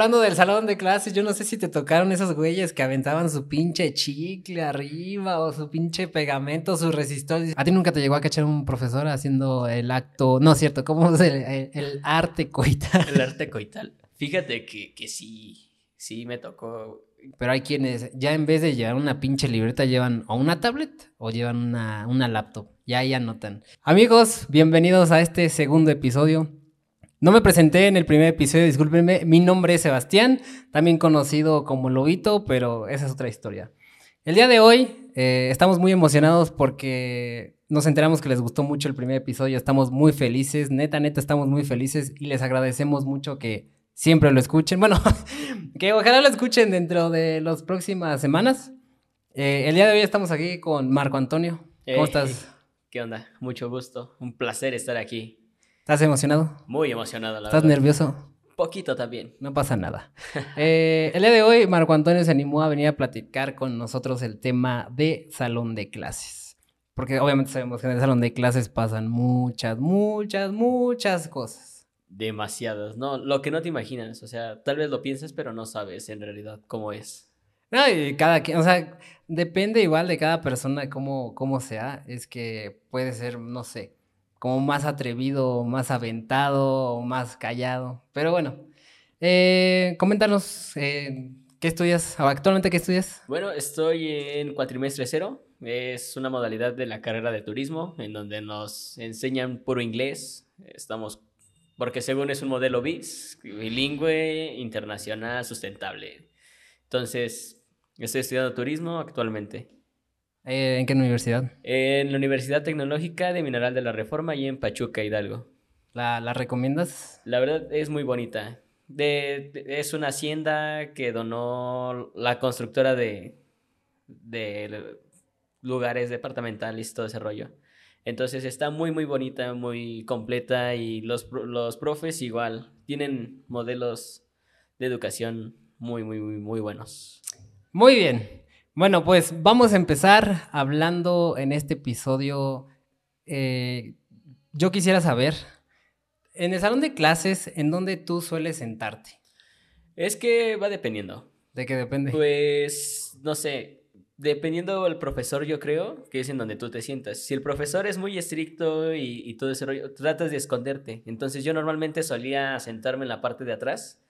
Hablando del salón de clases, yo no sé si te tocaron esos güeyes que aventaban su pinche chicle arriba o su pinche pegamento, su resistor. ¿A ti nunca te llegó a cachar un profesor haciendo el acto? No, cierto, ¿cómo es el, el, arte coital? El arte coital. Fíjate que, que sí, sí me tocó. Pero hay quienes ya en vez de llevar una pinche libreta llevan o una tablet o llevan una, una laptop. Ya ahí anotan. Amigos, bienvenidos a este segundo episodio no me presenté en el primer episodio, discúlpenme. Mi nombre es Sebastián, también conocido como Lobito, pero esa es otra historia. El día de hoy eh, estamos muy emocionados porque nos enteramos que les gustó mucho el primer episodio. Estamos muy felices, neta, neta, estamos muy felices y les agradecemos mucho que siempre lo escuchen. Bueno, que ojalá lo escuchen dentro de las próximas semanas. Eh, el día de hoy estamos aquí con Marco Antonio. ¿Cómo estás? ¿Qué onda? Mucho gusto. Un placer estar aquí. ¿Estás emocionado? Muy emocionado, la ¿Estás nervioso? Poquito también. No pasa nada. Eh, el día de hoy, Marco Antonio se animó a venir a platicar con nosotros el tema de salón de clases. Porque obviamente sabemos que en el salón de clases pasan muchas, muchas, muchas cosas. Demasiadas, ¿no? Lo que no te imaginas. O sea, tal vez lo pienses, pero no sabes en realidad cómo es. No, y cada quien, o sea, depende igual de cada persona cómo, cómo sea. Es que puede ser, no sé, como más atrevido, más aventado, más callado. Pero bueno, eh, coméntanos, eh, ¿qué estudias? ¿Actualmente qué estudias? Bueno, estoy en cuatrimestre cero. Es una modalidad de la carrera de turismo en donde nos enseñan puro inglés. Estamos, porque según es un modelo BIS, bilingüe, internacional, sustentable. Entonces, estoy estudiando turismo actualmente. Eh, ¿En qué universidad? En la Universidad Tecnológica de Mineral de la Reforma y en Pachuca, Hidalgo. ¿La, la recomiendas? La verdad es muy bonita. De, es una hacienda que donó la constructora de, de lugares departamentales y todo ese rollo. Entonces está muy, muy bonita, muy completa y los, los profes igual tienen modelos de educación muy, muy, muy, muy buenos. Muy bien. Bueno, pues vamos a empezar hablando en este episodio. Eh, yo quisiera saber, en el salón de clases, ¿en dónde tú sueles sentarte? Es que va dependiendo. ¿De qué depende? Pues, no sé, dependiendo del profesor, yo creo que es en donde tú te sientas. Si el profesor es muy estricto y, todo ese rollo, tratas de esconderte. Entonces yo normalmente solía sentarme en la parte de atrás,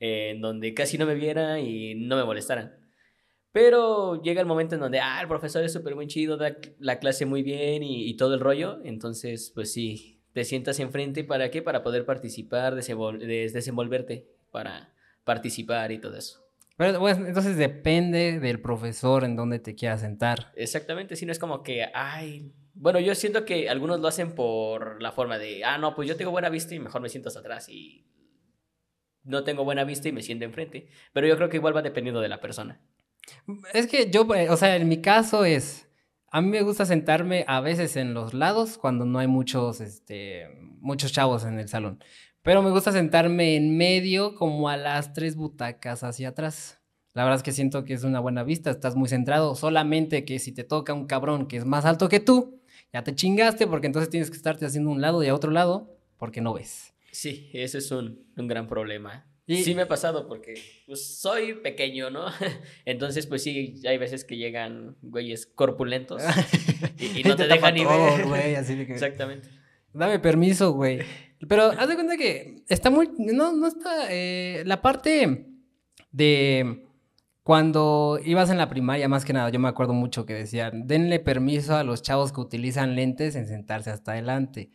en donde casi no me viera y no me molestaran. Pero llega el momento en donde, ah, el profesor es súper muy chido, da la clase muy bien y, todo el rollo. Entonces, pues sí, te sientas enfrente. ¿Para qué? Para poder participar, desenvolverte, para participar y todo eso. Pero bueno, entonces depende del profesor en donde te quieras sentar. Exactamente, si no es como que, ay, bueno, yo siento que algunos lo hacen por la forma de, ah, no, pues yo tengo buena vista y mejor me siento hasta atrás y no tengo buena vista y me siento enfrente. Pero yo creo que igual va dependiendo de la persona. Es que yo, eh, o sea, en mi caso es, a mí me gusta sentarme a veces en los lados cuando no hay muchos, este, muchos chavos en el salón. Pero me gusta sentarme en medio como a las tres butacas hacia atrás. La verdad es que siento que es una buena vista, estás muy centrado, solamente que si te toca un cabrón que es más alto que tú, ya te chingaste porque entonces tienes que estarte haciendo un lado y a otro lado porque no ves. Sí, ese es un, un gran problema. Sí me ha pasado porque pues, soy pequeño, ¿no? Entonces, pues sí, hay veces que llegan güeyes corpulentos y, no te, dejan ni ver. Güey, así de que... Exactamente. Dame permiso, güey. Pero haz de cuenta que está muy... No, no está... Eh, la parte de cuando ibas en la primaria, más que nada, yo me acuerdo mucho que decían, denle permiso a los chavos que utilizan lentes en sentarse hasta adelante.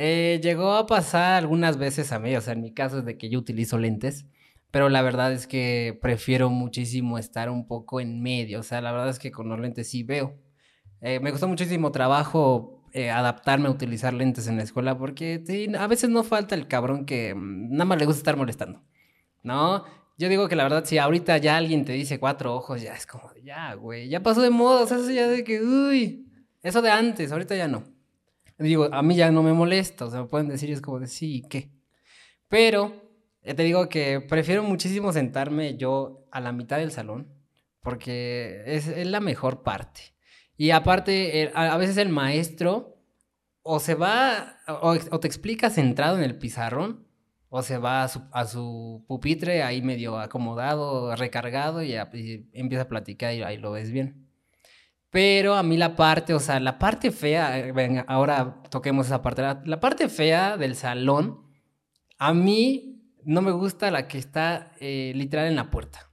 Eh, llegó a pasar algunas veces a mí, o sea, en mi caso es de que yo utilizo lentes, pero la verdad es que prefiero muchísimo estar un poco en medio, o sea, la verdad es que con los lentes sí veo. Eh, me costó muchísimo trabajo eh, adaptarme a utilizar lentes en la escuela porque a veces no falta el cabrón que mm, nada más le gusta estar molestando, ¿no? Yo digo que la verdad, si ahorita ya alguien te dice cuatro ojos, ya es como, ya, güey, ya pasó de moda, o sea, eso ya de que, uy, eso de antes, ahorita ya no. Digo, a mí ya no me molesta, o sea, me pueden decir, es como de sí, ¿qué? Pero te digo que prefiero muchísimo sentarme yo a la mitad del salón, porque es, la mejor parte. Y aparte, a, veces el maestro o se va, o, te explica centrado en el pizarrón, o se va a su, a su pupitre ahí medio acomodado, recargado y, y empieza a platicar y ahí lo ves bien. Pero a mí la parte, o sea, la parte fea, eh, ahora toquemos esa parte, la, la parte fea del salón, a mí no me gusta la que está eh, literal en la puerta.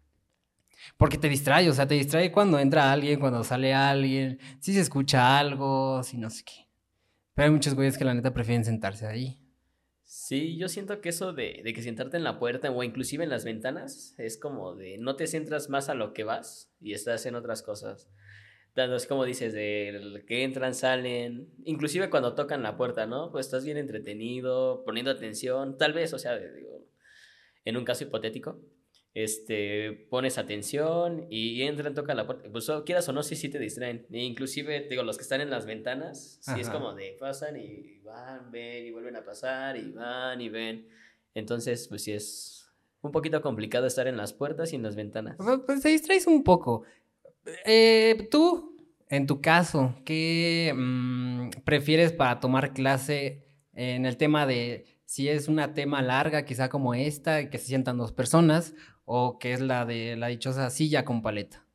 Porque te distrae, o sea, te distrae cuando entra alguien, cuando sale alguien, si se escucha algo, si no sé qué. Pero hay muchos güeyes que la neta prefieren sentarse ahí. Sí, yo siento que eso de, de que sentarte en la puerta o inclusive en las ventanas es como de no te centras más a lo que vas y estás en otras cosas. Tanto es como dices, de que entran, salen, inclusive cuando tocan la puerta, ¿no? Pues estás bien entretenido, poniendo atención, tal vez, o sea, digo, en un caso hipotético, este, pones atención y entran, tocan la puerta, pues quieras o no, sí, sí te distraen. E inclusive, digo, los que están en las ventanas, sí es Ajá. como de pasan y van, ven y vuelven a pasar y van y ven. Entonces, pues sí es un poquito complicado estar en las puertas y en las ventanas. Pues pues te distraes un poco. Eh, tú, en tu caso, ¿qué mm, prefieres para tomar clase en el tema de si es una tema larga, quizá como esta, que se sientan dos personas, o que es la de la dichosa silla con paleta?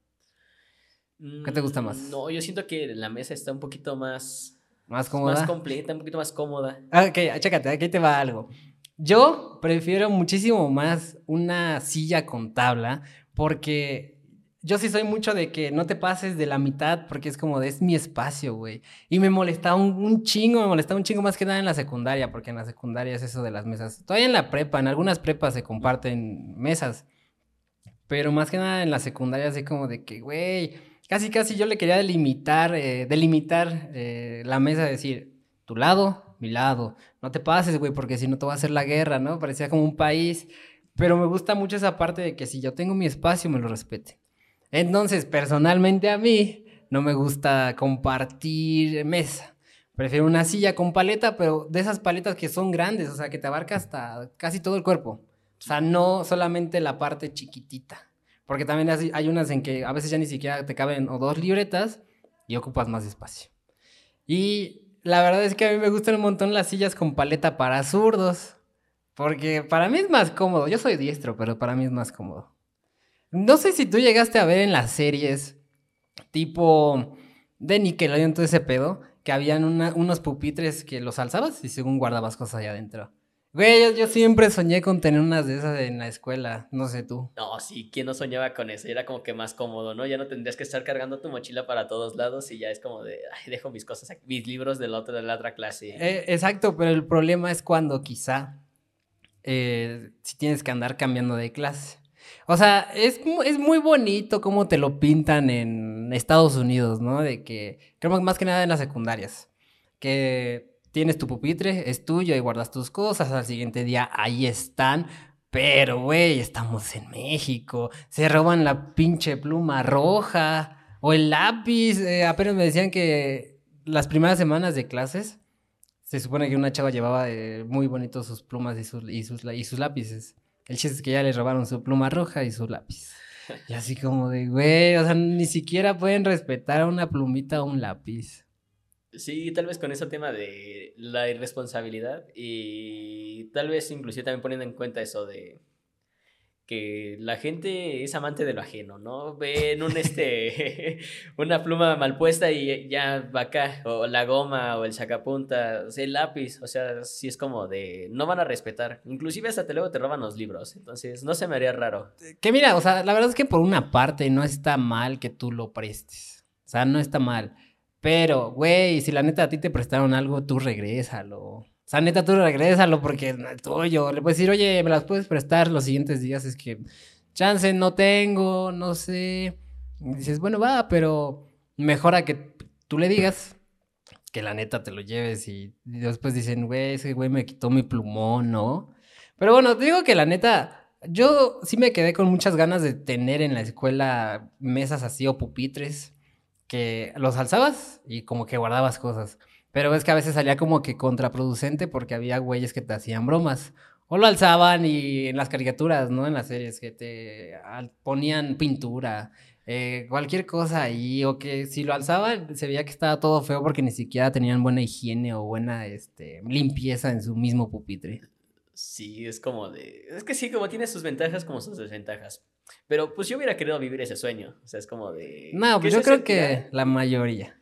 ¿Qué te gusta más? Mm, No, yo siento que la mesa está un poquito más, ¿Más cómoda? más completa, un poquito más cómoda. Ah, Ok, chécate, aquí te va algo. Yo prefiero muchísimo más una silla con tabla porque yo sí soy mucho de que no te pases de la mitad porque es como de es mi espacio, güey. Y me molesta un, chingo, me molesta un chingo más que nada en la secundaria porque en la secundaria es eso de las mesas. Todavía en la prepa, en algunas prepas se comparten mesas. Pero más que nada en la secundaria así como de que, güey, casi casi yo le quería delimitar, eh, delimitar eh, la mesa, decir, tu lado, mi lado. No te pases, güey, porque si no te va a hacer la guerra, ¿no? Parecía como un país. Pero me gusta mucho esa parte de que si yo tengo mi espacio, me lo respete. Entonces, personalmente a mí, no me gusta compartir mesa. Prefiero una silla con paleta, pero de esas paletas que son grandes, o sea, que te abarca hasta casi todo el cuerpo. O sea, no solamente la parte chiquitita. Porque también hay unas en que a veces ya ni siquiera te caben o dos libretas y ocupas más espacio. Y la verdad es que a mí me gustan un montón las sillas con paleta para zurdos. Porque para mí es más cómodo. Yo soy diestro, pero para mí es más cómodo. No sé si tú llegaste a ver en las series tipo de Nickelodeon, todo ese pedo, que habían una- unos pupitres que los alzabas y según guardabas cosas allá adentro. Güey, yo, yo siempre soñé con tener unas de esas en la escuela. No sé tú. No, sí, ¿quién no soñaba con eso? Era como que más cómodo, ¿no? Ya no tendrías que estar cargando tu mochila para todos lados y ya es como de, ay, dejo mis cosas aquí, mis libros de la otra, de la otra clase. Eh, exacto, pero el problema es cuando quizá eh, si tienes que andar cambiando de clase. O sea, es, es muy bonito cómo te lo pintan en Estados Unidos, ¿no? De que, creo más que nada en las secundarias, que tienes tu pupitre, es tuyo y guardas tus cosas, al siguiente día ahí están. Pero, güey, estamos en México, se roban la pinche pluma roja o el lápiz. eh, apenas me decían que las primeras semanas de clases se supone que una chava llevaba eh, muy bonitos sus plumas y sus, y, sus, y sus lápices. El chiste es que ya le robaron su pluma roja y su lápiz. Y así como de, güey, o sea, ni siquiera pueden respetar a una plumita o un lápiz. Sí, tal vez con ese tema de la irresponsabilidad y tal vez inclusive también poniendo en cuenta eso de que la gente es amante de lo ajeno, ¿no? Ven un este una pluma mal puesta y ya va acá, o la goma, o el sacapuntas, o sea, el lápiz, o sea, sí es como de no van a respetar. Inclusive hasta te luego te roban los libros, entonces no se me haría raro. Que mira, o sea, la verdad es que por una parte no está mal que tú lo prestes. O sea, no está mal. Pero, güey, si la neta a ti te prestaron algo, tú regrésalo. Sea, neta, tú regrésalo porque es tuyo. Le puedes decir, oye, me las puedes prestar los siguientes días. Es que, chance, no tengo, no sé. Y dices, bueno, va, pero mejor a que tú le digas que la neta te lo lleves y, y después dicen, güey, ese güey me quitó mi plumón, ¿no? Pero bueno, te digo que la neta, yo sí me quedé con muchas ganas de tener en la escuela mesas así o pupitres que los alzabas y como que guardabas cosas. Pero es que a veces salía como que contraproducente porque había güeyes que te hacían bromas. O lo alzaban y en las caricaturas, ¿no? En las series que te ponían pintura, eh, cualquier cosa ahí. O que si lo alzaban se veía que estaba todo feo porque ni siquiera tenían buena higiene o buena este, limpieza en su mismo pupitre. Sí, es como de... Es que sí, como tiene sus ventajas como sus desventajas. Pero pues yo hubiera querido vivir ese sueño. O sea, es como de... No, ¿qué pues yo creo que la mayoría.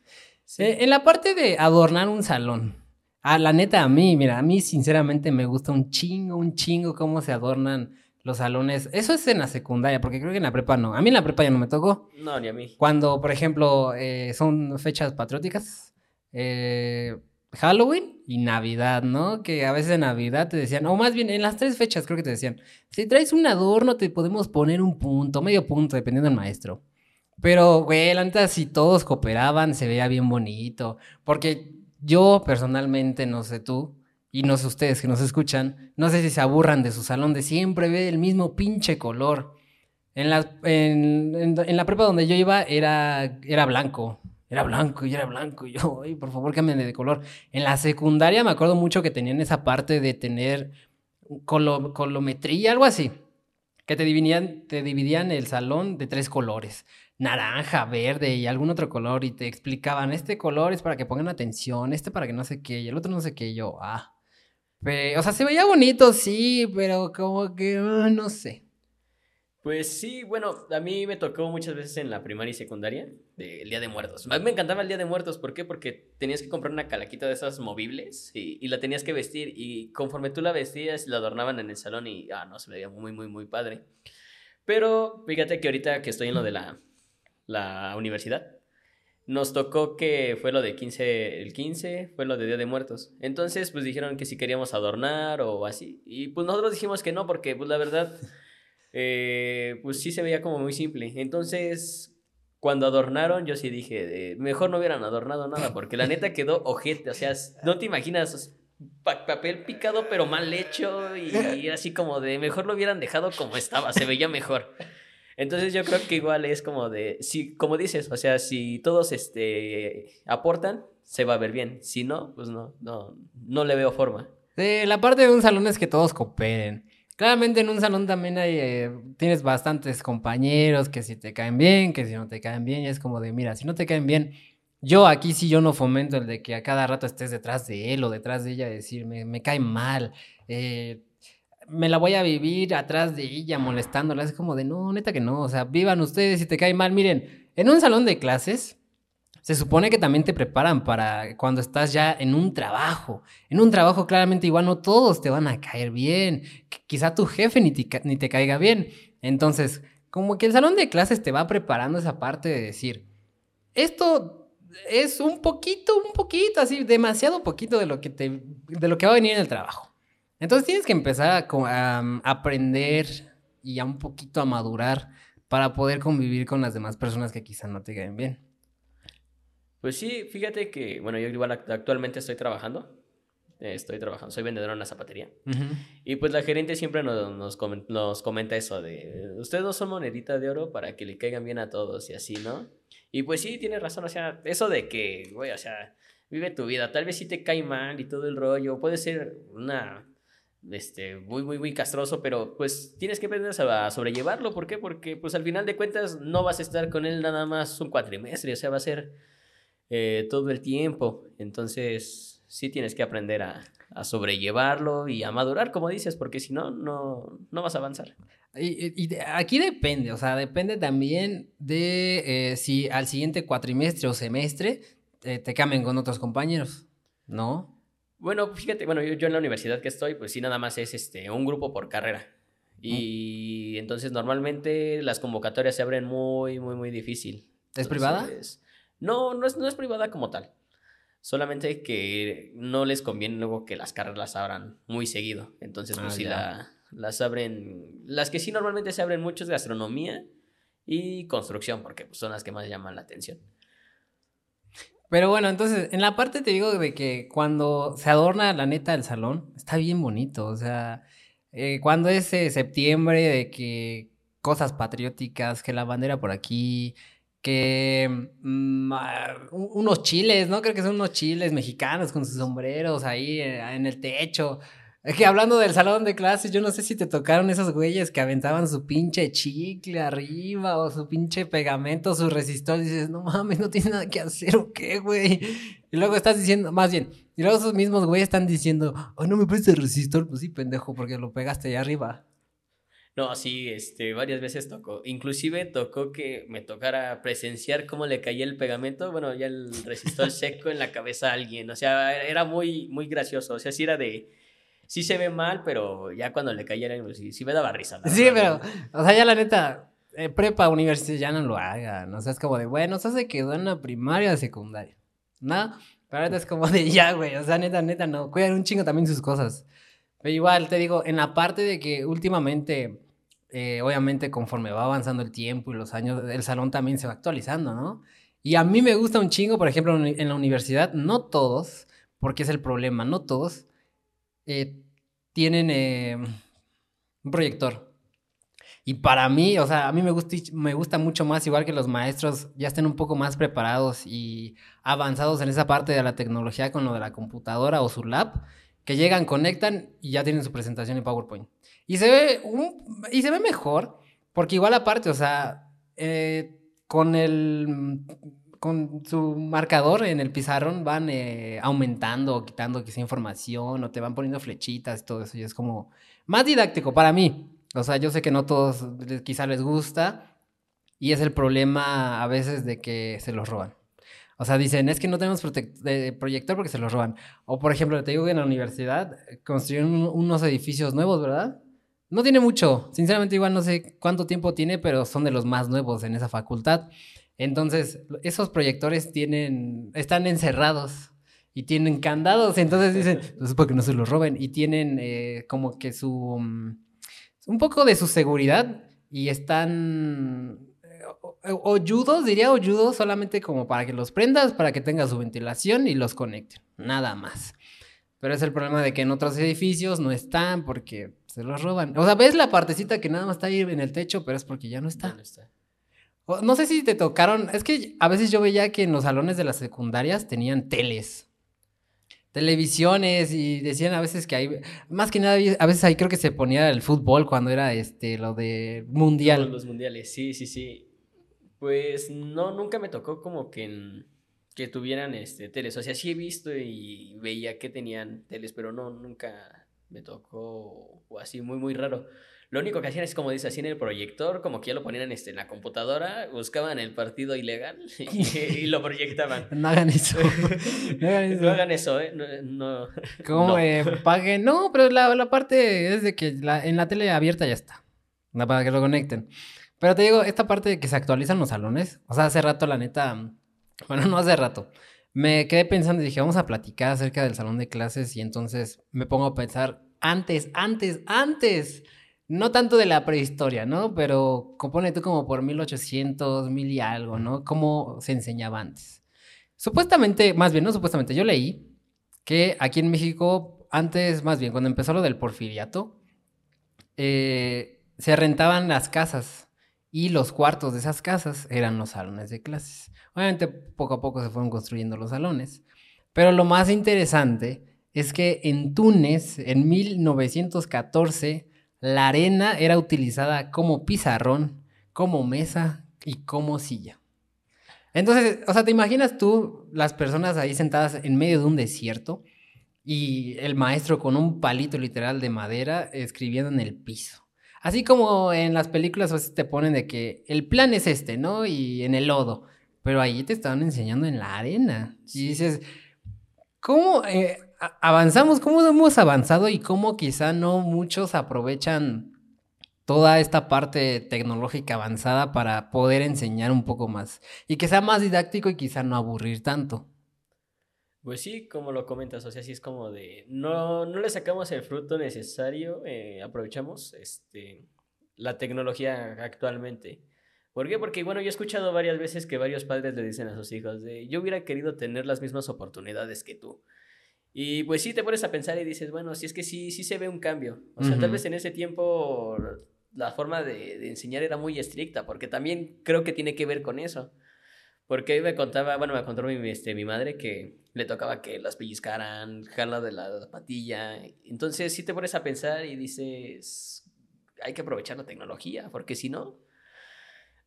Sí. Eh, en la parte de adornar un salón. Ah, la neta, a mí, mira, a mí sinceramente me gusta un chingo, un chingo cómo se adornan los salones. Eso es en la secundaria, porque creo que en la prepa no. A mí en la prepa ya no me tocó. No, ni a mí. Cuando, por ejemplo, eh, son fechas patrióticas, eh, Halloween y Navidad, ¿no? Que a veces en Navidad te decían, o más bien en las tres fechas creo que te decían, si traes un adorno te podemos poner un punto, medio punto, dependiendo del maestro. Pero, güey, la neta, si todos cooperaban, se veía bien bonito. Porque yo personalmente, no sé tú, y no sé ustedes que nos escuchan, no sé si se aburran de su salón de siempre ve el mismo pinche color. En la, en, en- la prepa donde yo iba era, era blanco. Era blanco y era blanco. Y yo, ay, por favor, cámbiame de color. En la secundaria me acuerdo mucho que tenían esa parte de tener colo- colometría, algo así. Que te dividían, te dividían el salón de tres colores. Naranja, verde y algún otro color. Y te explicaban, este color es para que pongan atención, este para que no sé qué, y el otro no sé qué. Y yo, ah. Pe- o sea, se veía bonito, sí, pero como que, ah, no sé. Pues sí, bueno, a mí me tocó muchas veces en la primaria y secundaria del Día de Muertos. A mí me encantaba el Día de Muertos, ¿por qué? Porque tenías que comprar una calaquita de esas movibles y, y la tenías que vestir y conforme tú la vestías la adornaban en el salón y, ah, no, se veía muy, muy, muy padre. Pero fíjate que ahorita que estoy en lo de la, la universidad, nos tocó que fue lo de 15, el 15, fue lo de Día de Muertos. Entonces, pues dijeron que si queríamos adornar o así. Y pues nosotros dijimos que no, porque pues la verdad, eh, pues sí se veía como muy simple. Entonces, cuando adornaron, yo sí dije, de, mejor no hubieran adornado nada, porque la neta quedó ojete. O sea, no te imaginas pa- papel picado pero mal hecho y así como de, mejor lo hubieran dejado como estaba, se veía mejor. Entonces yo creo que igual es como de, si, como dices, o sea, si todos este, aportan, se va a ver bien. Si no, pues no, no, no le veo forma. La parte de un salón es que todos cooperen. Claramente en un salón también hay, eh, tienes bastantes compañeros que si te caen bien, que si no te caen bien, y es como de, mira, si no te caen bien, yo aquí sí yo no fomento el de que a cada rato estés detrás de él o detrás de ella, decir, me, me cae mal, eh, me la voy a vivir atrás de ella molestándola, es como de, no, neta que no, o sea, vivan ustedes si te cae mal, miren, en un salón de clases, se supone que también te preparan para cuando estás ya en un trabajo. En un trabajo claramente igual no todos te van a caer bien. Qu- Quizá tu jefe ni te, ca- ni te caiga bien. Entonces, como que el salón de clases te va preparando esa parte de decir, esto es un poquito, un poquito, así, demasiado poquito de lo que, te, de lo que va a venir en el trabajo. Entonces tienes que empezar a, um, aprender y a un poquito a madurar para poder convivir con las demás personas que quizá no te caen bien. Pues sí, fíjate que, bueno, yo igual act- actualmente estoy trabajando. eh, Estoy trabajando, soy vendedor en una zapatería. Y pues la gerente siempre nos, nos, comen- nos comenta eso de, ustedes no son monedita de oro para que le caigan bien a todos y así, ¿no? Y pues sí, tiene razón, o sea, eso de que, güey, o sea, vive tu vida, tal vez sí te cae mal y todo el rollo, puede ser una, este, muy, muy, muy castroso, pero pues tienes que aprender a sobrellevarlo, ¿por qué? Porque pues al final de cuentas no vas a estar con él nada más un cuatrimestre, o sea, va a ser eh, todo el tiempo, entonces sí tienes que aprender a, a sobrellevarlo y a madurar, como dices, porque si no, no, no vas a avanzar. Y, y- aquí depende, o sea, depende también de eh, si al siguiente cuatrimestre o semestre eh, te cambien con otros compañeros, ¿no? Bueno, fíjate, bueno, yo, yo en la universidad que estoy, pues sí, nada más es este, un grupo por carrera. Y entonces normalmente las convocatorias se abren muy, muy, muy difícil. ¿Es privada? No, no es, no es privada como tal. Solamente que no les conviene luego que las carreras las abran muy seguido. Entonces, pues Ah, sí, la- las abren. Las que sí normalmente se abren mucho es gastronomía y construcción, porque pues, son las que más llaman la atención. Pero bueno, entonces, en la parte te digo de que cuando se adorna la neta el salón, está bien bonito. O sea, eh, cuando es eh, septiembre, de que cosas patrióticas, que la bandera por aquí, que mm, ah, un- unos chiles, ¿no? Creo que son unos chiles mexicanos con sus sombreros ahí eh, en el techo. Es que hablando del salón de clases, yo no sé si te tocaron esos güeyes que aventaban su pinche chicle arriba o su pinche pegamento, su resistor. Y dices, no mames, no tiene nada que hacer o qué, güey. Y luego estás diciendo, más bien, y luego esos mismos güeyes están diciendo, oh, no me prestes el resistor. Pues sí, pendejo, porque lo pegaste allá arriba. No, sí, este, varias veces tocó. Inclusive tocó que me tocara presenciar cómo le caía el pegamento, bueno, ya el resistor seco en la cabeza a alguien. O sea, era muy, muy gracioso. O sea, sí era de sí se ve mal, pero ya cuando le cayera, pues, sí, sí me daba risa. Sí, pero, o sea, ya la neta, eh, prepa, universidad, ya no lo hagan. O sea, es como de, bueno, eso se quedó en la primaria o secundaria. ¿No? Pero ahorita es como de, ya, güey, o sea, neta, neta, no. Cuidan un chingo también sus cosas. Pero igual, te digo, en la parte de que últimamente, eh, obviamente, conforme va avanzando el tiempo y los años, el salón también se va actualizando, ¿no? Y a mí me gusta un chingo, por ejemplo, en la universidad, no todos, porque es el problema, no todos, eh, tienen eh, un proyector. Y para mí, o sea, a mí me gusta, me gusta mucho más, igual que los maestros ya estén un poco más preparados y avanzados en esa parte de la tecnología con lo de la computadora o su lab, que llegan, conectan y ya tienen su presentación en PowerPoint. Y se ve, y se ve mejor, porque igual aparte, o sea, eh, con el con su marcador en el pizarrón van eh, aumentando o quitando quizá información o te van poniendo flechitas y todo eso. Y es como más didáctico para mí. O sea, yo sé que no todos quizá les gusta y es el problema a veces de que se los roban. O sea, dicen, es que no tenemos proyector porque se los roban. O por ejemplo, te digo que en la universidad construyeron unos edificios nuevos, ¿verdad? No tiene mucho. Sinceramente, igual no sé cuánto tiempo tiene, pero son de los más nuevos en esa facultad. Entonces, esos proyectores tienen, están encerrados y tienen candados. Entonces dicen, pues para que no se los roben. Y tienen eh, como que su, mm, un poco de su seguridad y están eh, oyudos, diría oyudos, solamente como para que los prendas, para que tenga su ventilación y los conecten. Nada más. Pero es el problema de que en otros edificios no están porque se los roban. O sea, ves la partecita que nada más está ahí en el techo, pero es porque Ya no está. No sé si te tocaron, es que a veces yo veía que en los salones de las secundarias tenían teles, televisiones y decían a veces que hay, más que nada, a veces ahí creo que se ponía el fútbol cuando era este, lo de mundial. Los mundiales, sí, sí, sí. Pues no, nunca me tocó como que, que tuvieran este, teles, o sea, sí he visto y veía que tenían teles, pero no, nunca me tocó o así, muy, muy raro. Lo único que hacían es, como dice, así en el proyector, como que ya lo ponían este, en la computadora, buscaban el partido ilegal y, lo proyectaban. No hagan eso. No hagan eso. no hagan eso, ¿eh? No. ¿Cómo no. Eh, paguen? No, pero la, la, parte es de que la, en la tele abierta ya está. Para que lo conecten. Pero te digo, esta parte de que se actualizan los salones, o sea, hace rato, la neta, bueno, no hace rato, me quedé pensando y dije, vamos a platicar acerca del salón de clases y entonces me pongo a pensar, antes, antes, antes no tanto de la prehistoria, ¿no? Pero compone tú como por 1800, mil y algo, ¿no? ¿Cómo se enseñaba antes? Supuestamente, más bien, no supuestamente, yo leí que aquí en México, antes, más bien, cuando empezó lo del porfiriato, eh, se rentaban las casas y los cuartos de esas casas eran los salones de clases. Obviamente, poco a poco se fueron construyendo los salones, pero lo más interesante es que en Túnez, en 1914, la arena era utilizada como pizarrón, como mesa y como silla. Entonces, o sea, ¿te imaginas tú las personas ahí sentadas en medio de un desierto y el maestro con un palito literal de madera escribiendo en el piso? Así como en las películas a veces te ponen de que el plan es este, ¿no? Y en el lodo. Pero ahí te estaban enseñando en la arena. Y dices, ¿cómo? Eh, avanzamos, cómo hemos avanzado y cómo quizá no muchos aprovechan toda esta parte tecnológica avanzada para poder enseñar un poco más y que sea más didáctico y quizá no aburrir tanto. Pues sí, como lo comentas, o sea, sí es como de, no, no le sacamos el fruto necesario, eh, aprovechamos este, la tecnología actualmente. ¿Por qué? Porque, bueno, yo he escuchado varias veces que varios padres le dicen a sus hijos de, yo hubiera querido tener las mismas oportunidades que tú. Y pues sí te pones a pensar y dices, bueno, si es que sí, sí se ve un cambio. O sea, tal vez en ese tiempo la forma de, enseñar era muy estricta, porque también creo que tiene que ver con eso. Porque me contaba, bueno, me contó mi, este, mi madre que le tocaba que las pellizcaran, jala de la, la patilla. Entonces, si te pones a pensar y dices, hay que aprovechar la tecnología, porque si no,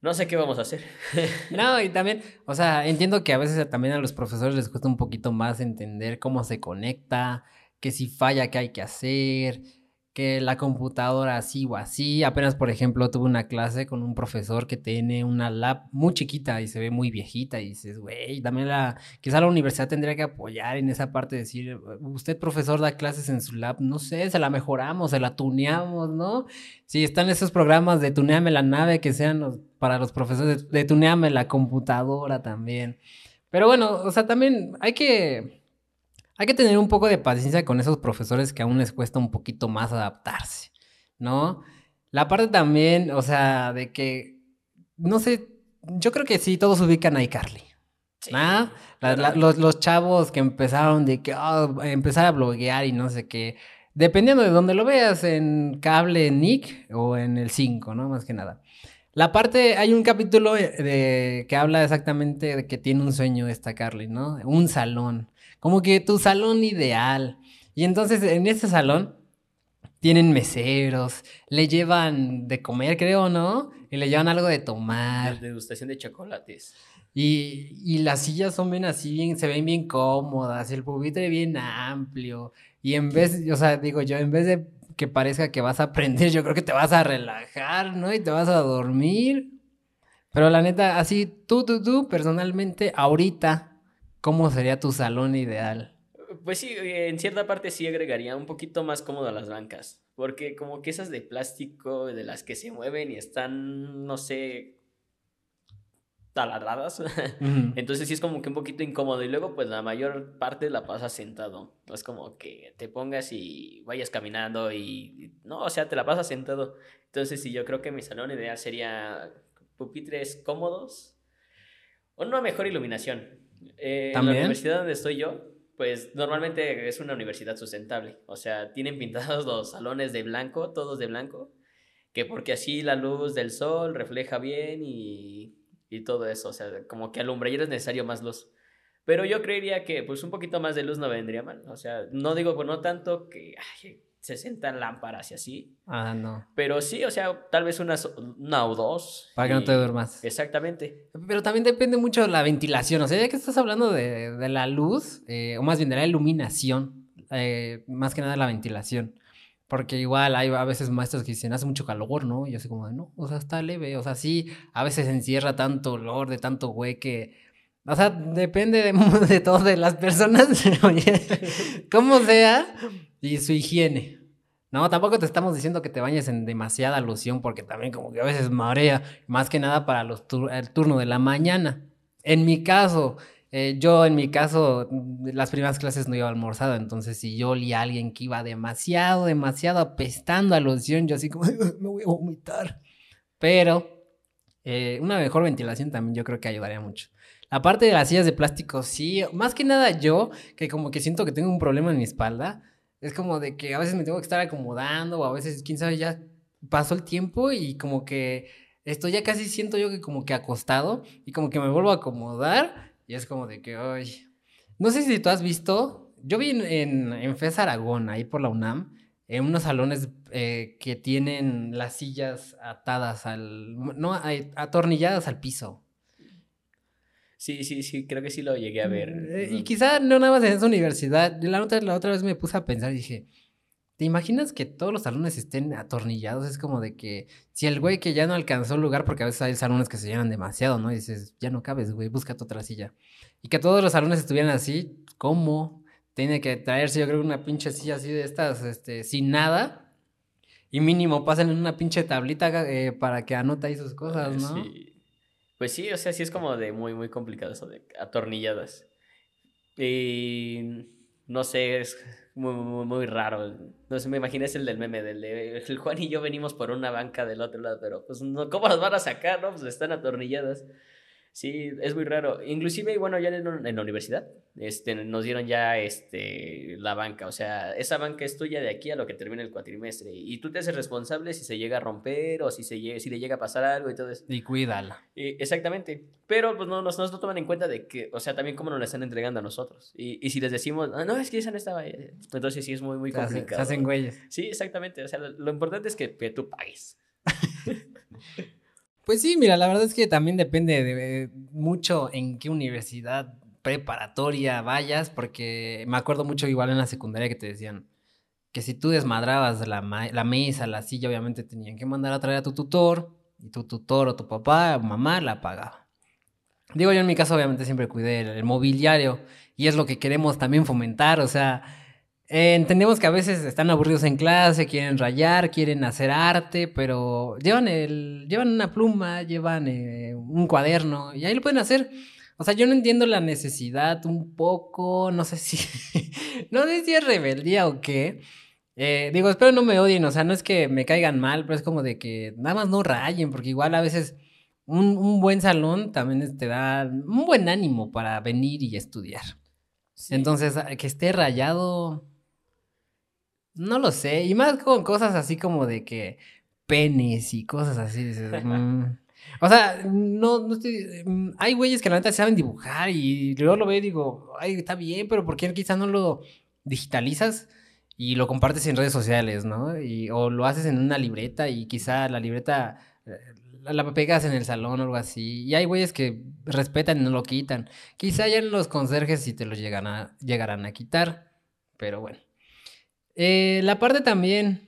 no sé qué vamos a hacer. no, y también, o sea, entiendo que a veces también a los profesores les cuesta un poquito más entender cómo se conecta, que si falla, qué hay que hacer que la computadora así o así. Apenas, por ejemplo, tuve una clase con un profesor que tiene una lab muy chiquita y se ve muy viejita y dices, güey, también la, quizá la universidad tendría que apoyar en esa parte, de decir, usted profesor da clases en su lab, no sé, se la mejoramos, se la tuneamos, ¿no? Si están esos programas de tuneame la nave que sean para los profesores, de, de tuneame la computadora también. Pero bueno, o sea, también hay que hay que tener un poco de paciencia con esos profesores que aún les cuesta un poquito más adaptarse, ¿no? La parte también, o sea, de que, no sé, yo creo que sí, todos ubican a iCarly. ¿Ah? los, chavos que empezaron de que oh, empezar a bloguear y no sé qué. Dependiendo de dónde lo veas, en cable Nick o en el 5, ¿no? Más que nada. La parte, hay un capítulo de, que habla exactamente de que tiene un sueño esta Carly, ¿no? Un salón como que tu salón ideal. Y entonces en ese salón tienen meseros, le llevan de comer, creo, ¿no? Y le llevan algo de tomar. Degustación de chocolates. Y, y, las sillas son bien así, bien, se ven bien cómodas, el pupitre bien amplio. Y en vez, o sea, digo yo, en vez de que parezca que vas a aprender, yo creo que te vas a relajar, ¿no? Y te vas a dormir. Pero la neta, así, tú, tú, tú, personalmente, ahorita, ¿Cómo sería tu salón ideal? Pues sí, en cierta parte sí agregaría un poquito más cómodo a las bancas, porque como que esas de plástico, de las que se mueven y están, no sé, taladradas, entonces sí es como que un poquito incómodo y luego pues la mayor parte la pasas sentado, no es como que te pongas y vayas caminando y, no, o sea, te la pasas sentado, entonces sí, yo creo que mi salón ideal sería pupitres cómodos, una mejor iluminación, eh, en la universidad donde estoy yo, pues normalmente es una universidad sustentable. O sea, tienen pintados los salones de blanco, todos de blanco, que porque así la luz del sol refleja bien y, y todo eso. O sea, como que alumbrar es necesario más luz. Pero yo creería que pues un poquito más de luz no vendría mal. O sea, no digo pues no tanto que 60 lámparas y así. Ah, no. Pero sí, o sea, tal vez una, una o dos. Para que no te duermas. Exactamente. Pero también depende mucho de la ventilación. O sea, ya que estás hablando de, de la luz, eh, o más bien de la iluminación, eh, más que nada la ventilación. Porque igual hay a veces maestros que dicen, hace mucho calor, ¿no? Y yo así como, de, no, o sea, está leve. O sea, sí, a veces encierra tanto olor, de tanto güey que... O sea, depende de, de todo de las personas, oye, como sea, y su higiene. No, tampoco te estamos diciendo que te bañes en demasiada loción porque también como que a veces marea, más que nada para los el turno de la mañana. En mi caso, eh, yo en mi caso, las primeras clases no iba almorzado, entonces si yo olía a alguien que iba demasiado, demasiado apestando a loción, yo así como, me voy a vomitar. Pero eh, una mejor ventilación también yo creo que ayudaría mucho. La parte de las sillas de plástico, sí, más que nada yo, que como que siento que tengo un problema en mi espalda, es como de que a veces me tengo que estar acomodando o a veces, quién sabe, ya pasó el tiempo y como que estoy ya casi siento yo que como que acostado y como que me vuelvo a acomodar y es como de que, ay, no sé si tú has visto, yo vi en, en, FES Aragón, ahí por la UNAM, en unos salones eh, que tienen las sillas atadas al, no, atornilladas al piso. Sí, sí, sí, creo que sí lo llegué a ver. Eh, y quizá no nada más en esa universidad. La otra, la otra vez me puse a pensar y dije, ¿te imaginas que todos los salones estén atornillados? Es como de que si el güey que ya no alcanzó el lugar, porque a veces hay salones que se llenan demasiado, ¿no? Y dices, ya no cabes, güey, búscate otra silla. Y que todos los salones estuvieran así, ¿cómo? Tiene que traerse, yo creo, una pinche silla así de estas, este, sin nada. Y mínimo pasen en una pinche tablita eh, para que anota ahí sus cosas, ¿no? Sí. Pues sí, o sea, sí es como de muy, muy complicado eso de atornilladas. Y no sé, es muy, muy, muy raro. No sé, me imaginas el del meme, del de el Juan y yo venimos por una banca del otro lado, pero pues no, ¿cómo las van a sacar, no? Pues están atornilladas. Sí, es muy raro. Inclusive, bueno, ya en, en, la universidad este, nos dieron ya este, la banca. O sea, esa banca es tuya de aquí a lo que termine el cuatrimestre. Y tú te haces responsable si se llega a romper o si, se si le llega a pasar algo y todo eso. Y cuídala. exactamente. Pero pues no, nos, no toman en cuenta de que, o sea, también cómo nos la están entregando a nosotros. Y, y si les decimos, ah, no, es que esa no estaba... Entonces sí es muy, muy complicado. Se hacen güeyes. Sí, exactamente. O sea, lo, lo importante es que, que tú pagues. Pues sí, mira, la verdad es que también depende de, mucho en qué universidad preparatoria vayas, porque me acuerdo mucho igual en la secundaria que te decían que si tú desmadrabas la, mesa, la silla, obviamente tenían que mandar a traer a tu tutor, y tu tutor o tu papá o mamá la pagaba. Digo, yo en mi caso obviamente siempre cuidé el mobiliario, y es lo que queremos también fomentar, o sea, eh, entendemos que a veces están aburridos en clase, quieren rayar, quieren hacer arte, pero llevan el, llevan una pluma, llevan eh, un cuaderno y ahí lo pueden hacer. O sea, yo no entiendo la necesidad un poco, no sé si, no sé si es rebeldía o qué. Eh, digo, espero no me odien, o sea, no es que me caigan mal, pero es como de que nada más no rayen, porque igual a veces un, buen salón también te da un buen ánimo para venir y estudiar. Entonces, que esté rayado, no lo sé. Y más con cosas así como de que penes y cosas así. Mm". O sea, no, no estoy, mm, hay güeyes que la neta saben dibujar y luego lo veo y digo, ay, está bien, pero ¿por qué quizás no lo digitalizas y lo compartes en redes sociales, ¿no? Y, o lo haces en una libreta y quizá la libreta eh, la, pegas en el salón o algo así. Y hay güeyes que respetan y no lo quitan. Quizá ya en los conserjes sí te lo llegan a, llegarán a quitar, pero bueno. Eh, la parte también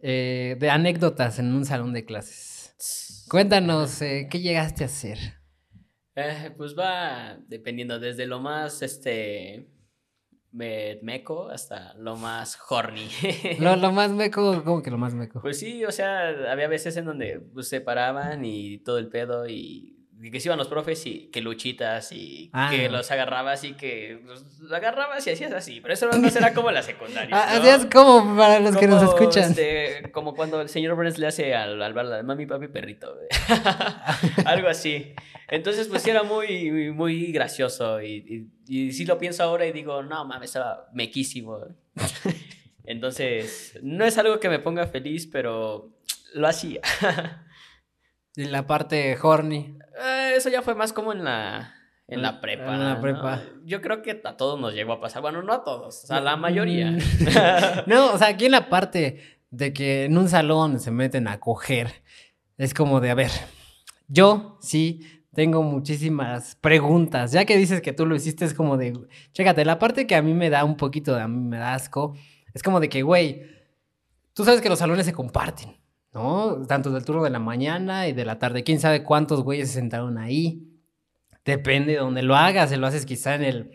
eh, de anécdotas en un salón de clases. Cuéntanos, eh, ¿qué llegaste a hacer? pues va dependiendo desde lo más este meco hasta lo más horny. lo, lo, más meco, ¿cómo que lo más meco? Pues sí, o sea, había veces en donde pues, se paraban y todo el pedo y que se iban los profes y que luchitas y ah, que los agarrabas y que los agarrabas y hacías así. Pero eso no será como la secundaria. Ah, hacías como para los que nos escuchan. Este, como cuando el señor Burns le hace al, al, mami, papi, perrito. Algo así. Entonces, pues era muy, muy gracioso. Y, y, sí lo pienso ahora y digo, no mames, estaba mequísimo. Entonces, no es algo que me ponga feliz, pero lo hacía. Y la parte horny. Eh, eso ya fue más como en la, en la prepa. En la prepa. Yo creo que a todos nos llegó a pasar. Bueno, no a todos, a la mayoría. Mm. no, o sea, aquí en la parte de que en un salón se meten a coger, es como de, a ver, yo sí tengo muchísimas preguntas. Ya que dices que tú lo hiciste, es como de, chécate, la parte que a mí me da un poquito, de, a mí me da asco, es como de que, güey, tú sabes que los salones se comparten. Tanto del turno de la mañana y de la tarde. ¿Quién sabe cuántos güeyes se sentaron ahí? Depende de donde lo hagas. Si lo haces quizá en el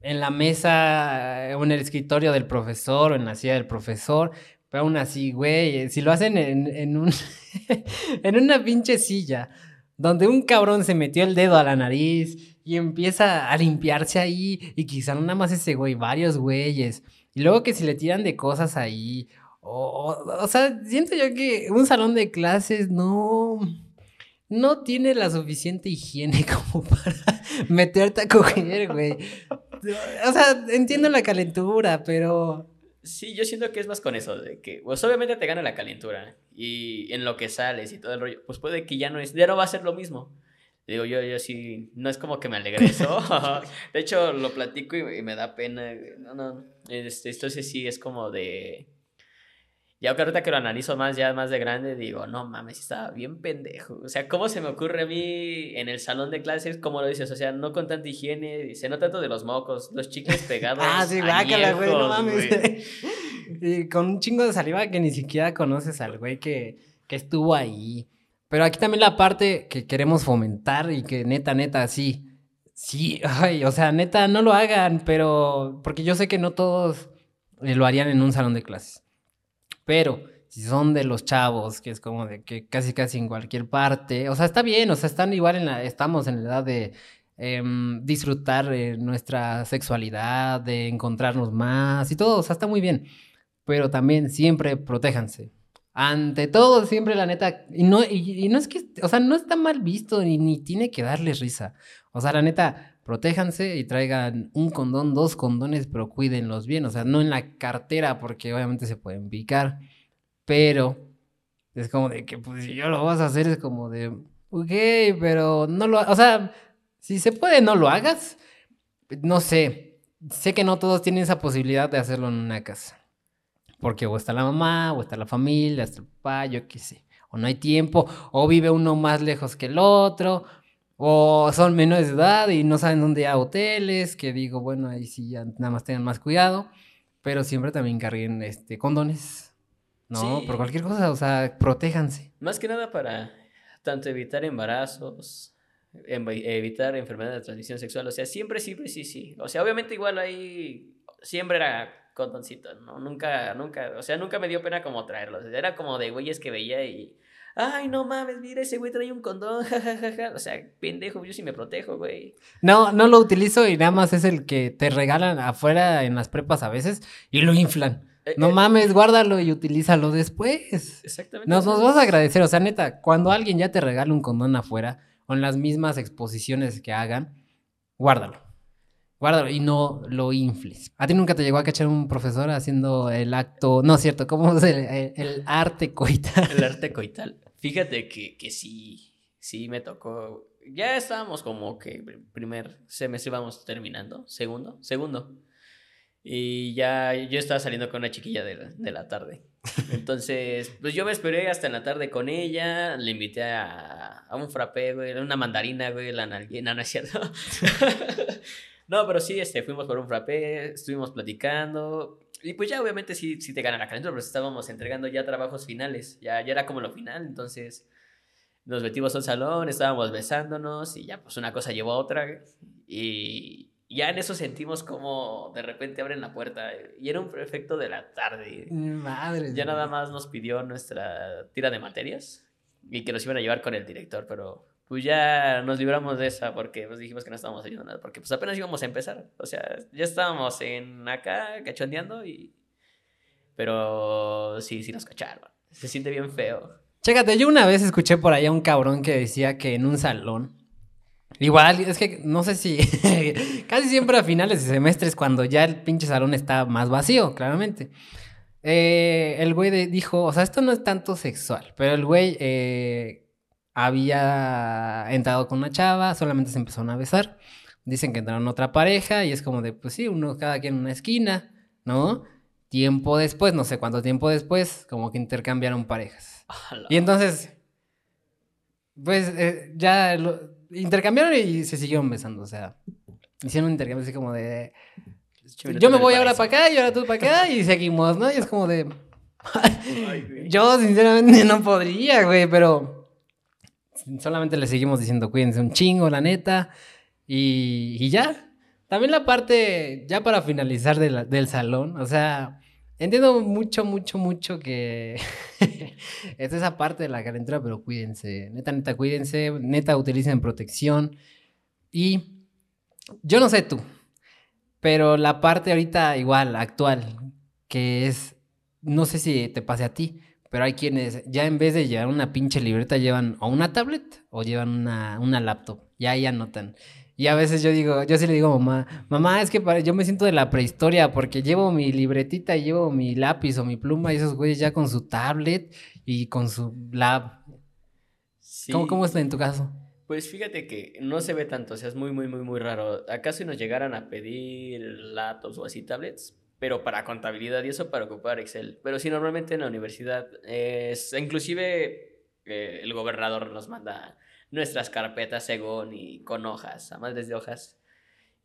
en la mesa o en el escritorio del profesor o en la silla del profesor. Pero aún así, güey, si lo hacen en, en, un en una pinche silla donde un cabrón se metió el dedo a la nariz y empieza a limpiarse ahí y quizá no nada más ese güey, varios güeyes. Y luego que si le tiran de cosas ahí o, sea, siento yo que un salón de clases no, no tiene la suficiente higiene como para meterte a coger, güey. O sea, entiendo la calentura, pero... Sí, yo siento que es más con eso, de que, pues obviamente te gana la calentura y en lo que sales y todo el rollo, pues puede que ya no es, ya no va a ser lo mismo. Digo, yo, yo sí, no es como que me alegre eso. de hecho, lo platico y, me da pena. No, no, este, esto sí es como de ya que ahorita que lo analizo más, ya más de grande, digo, no mames, estaba bien pendejo. O sea, ¿cómo se me ocurre a mí en el salón de clases? ¿Cómo lo dices? O sea, no con tanta higiene, se nota tanto de los mocos, los chicles pegados. ah, sí, guácala, güey, no mames. y con un chingo de saliva que ni siquiera conoces al güey que, que estuvo ahí. Pero aquí también la parte que queremos fomentar y que neta, neta, sí. Sí, ay, o sea, neta, no lo hagan, pero. Porque yo sé que no todos lo harían en un salón de clases. Pero si son de los chavos, que es como de que casi casi en cualquier parte, o sea, está bien, o sea, están igual en la, estamos en la edad de em, disfrutar eh, nuestra sexualidad, de encontrarnos más y todo, o sea, está muy bien. Pero también siempre protéjanse. ante todo, siempre la neta, y no, y, no es que, o sea, no está mal visto ni, ni tiene que darles risa. O sea, la neta, protéjanse y traigan un condón, dos condones, pero cuídenlos bien. O sea, no en la cartera, porque obviamente se pueden picar. Pero es como de que, pues, si yo lo vas a hacer, es como de, ok, pero no lo, o sea, si se puede, no lo hagas. No sé, sé que no todos tienen esa posibilidad de hacerlo en una casa. Porque o está la mamá, o está la familia, está el papá, yo qué sé. O no hay tiempo, o vive uno más lejos que el otro, o son menores de edad y no saben dónde hay hoteles, que digo, bueno, ahí sí ya nada más tengan más cuidado. Pero siempre también carguen este, condones, ¿no? Por cualquier cosa, o sea, protéjanse. Más que nada para tanto evitar embarazos, evitar enfermedades de transmisión sexual. O sea, siempre, siempre, sí, sí. O sea, obviamente igual ahí siempre era condoncito, ¿no? Nunca, nunca, o sea, nunca me dio pena como traerlos. Era como de güeyes que veía y, ay, no mames, mira, ese güey trae un condón, jajajaja. O sea, pendejo, yo sí me protejo, güey. No, no lo utilizo y nada más es el que te regalan afuera en las prepas a veces y lo inflan. Eh, no eh, mames, guárdalo y utilízalo después. Exactamente. Nos, nos vas a agradecer, o sea, neta, cuando alguien ya te regala un condón afuera, con las mismas exposiciones que hagan, guárdalo. Guárdalo y no lo infles. ¿A ti nunca te llegó a cachar un profesor haciendo el acto, no es cierto, cómo es el, arte coital? El arte coital. Fíjate que, que sí, sí me tocó. Ya estábamos como que primer semestre íbamos terminando, segundo, segundo. Y ya yo estaba saliendo con una chiquilla de la, tarde. Entonces, pues yo me esperé hasta en la tarde con ella, le invité a, a un frappé, güey, una mandarina, güey, la nalguina, no es cierto. no, pero sí, este, fuimos por un frappé, estuvimos platicando. Y pues ya obviamente sí, sí te gana la calentura, pero estábamos entregando ya trabajos finales, ya, ya era como lo final, entonces nos metimos al salón, estábamos besándonos y ya pues una cosa llevó a otra y ya en eso sentimos como de repente abren la puerta y era un efecto de la tarde. Madre. Ya nada más nos pidió nuestra tira de materias y que nos iban a llevar con el director, pero pues ya nos libramos de esa porque pues dijimos que no estábamos haciendo nada, porque pues apenas íbamos a empezar, o sea, ya estábamos en acá cachondeando y... Pero sí, sí nos cacharon, se siente bien feo. Chécate, yo una vez escuché por ahí a un cabrón que decía que en un salón Igual, es que no sé si. casi siempre a finales de semestres, cuando ya el pinche salón está más vacío, claramente. Eh, el güey dijo: O sea, esto no es tanto sexual, pero el güey eh, había entrado con una chava, solamente se empezaron a besar. Dicen que entraron otra pareja y es como de: Pues sí, uno cada quien en una esquina, ¿no? Tiempo después, no sé cuánto tiempo después, como que intercambiaron parejas. Y entonces. Pues eh, ya intercambiaron y se siguieron besando, o sea, hicieron un intercambio así como de... Yo me voy ahora para acá y ahora tú para acá y seguimos, ¿no? Y es como de... yo sinceramente no podría, güey, pero solamente le seguimos diciendo cuídense un chingo, la neta, y, y ya. También la parte, ya para finalizar del salón, o sea, Entiendo mucho, mucho, mucho que es esa parte de la calentura, pero cuídense. Neta, neta, cuídense. Neta, utilicen protección. Y yo no sé tú, pero la parte ahorita igual, actual, que es, no sé si te pase a ti, pero hay quienes ya en vez de llevar una pinche libreta llevan o una tablet o llevan una, una laptop. Ya ahí anotan. Y a veces yo digo, yo sí le digo a mamá, mamá, es que yo me siento de la prehistoria porque llevo mi libretita y llevo mi lápiz o mi pluma y esos güeyes ya con su tablet y con su lab. ¿Cómo, ¿Cómo está en tu caso? Pues fíjate que no se ve tanto, o sea, es muy, muy, muy, muy raro. ¿Acaso nos llegaran a pedir laptops o así tablets? Pero para contabilidad y eso para ocupar Excel. Pero sí, normalmente en la universidad es, inclusive eh, el gobernador nos manda nuestras carpetas según y con hojas, a madres de hojas.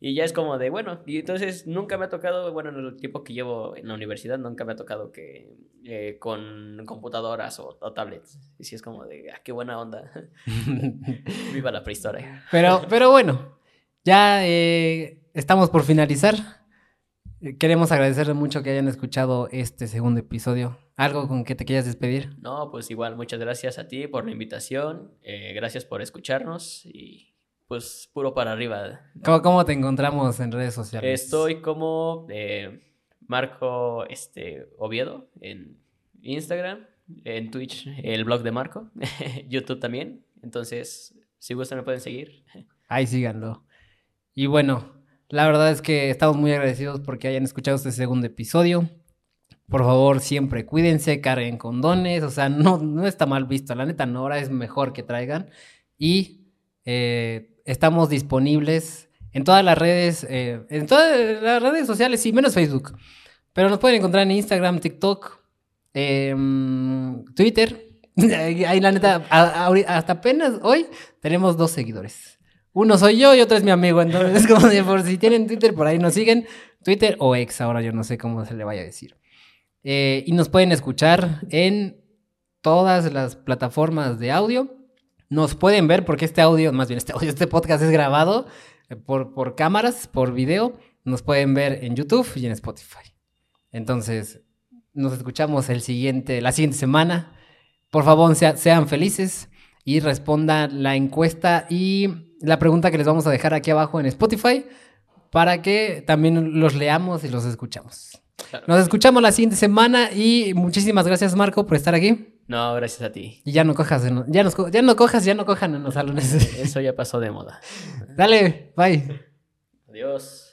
Y ya es como de, bueno, y entonces nunca me ha tocado, bueno, en el tiempo que llevo en la universidad, nunca me ha tocado que eh, con computadoras o, tablets. Y sí es como de, ah, qué buena onda. Viva la prehistoria. Pero, pero bueno, ya eh, estamos por finalizar. Queremos agradecerle mucho que hayan escuchado este segundo episodio. ¿Algo con que te quieras despedir? No, pues igual, muchas gracias a ti por la invitación. Eh, gracias por escucharnos y pues puro para arriba. ¿Cómo, te encontramos en redes sociales? Estoy como eh, Marco este, Oviedo en Instagram en Twitch el blog de Marco, YouTube también. Entonces, si gustan me pueden seguir. Ahí síganlo. Y bueno, la verdad es que estamos muy agradecidos porque hayan escuchado este segundo episodio. Por favor, siempre cuídense, carguen condones, o sea, no, no está mal visto, la neta no, ahora es mejor que traigan. Y eh, estamos disponibles en todas las redes, eh, en todas las redes sociales, sí, menos Facebook. Pero nos pueden encontrar en Instagram, TikTok, em, Twitter. Ahí la neta, hasta apenas hoy tenemos dos seguidores. Uno soy yo y otro es mi amigo. Entonces, como si tienen Twitter, por ahí nos siguen. Twitter o ex, ahora yo no sé cómo se le vaya a decir. Eh, y nos pueden escuchar en todas las plataformas de audio. Nos pueden ver porque este audio, más bien este audio, este podcast es grabado eh, por, por cámaras, por video. Nos pueden ver en YouTube y en Spotify. Entonces, nos escuchamos el siguiente, la siguiente semana. Por favor, sean felices y respondan la encuesta y la pregunta que les vamos a dejar aquí abajo en Spotify para que también los leamos y los escuchamos. Nos escuchamos la siguiente semana y muchísimas gracias, Marco, por estar aquí. No, gracias a ti. Y ya no cojas, ya, ya no cojas, ya no cojan en los salones. Eso ya pasó de moda. Dale, bye. Adiós.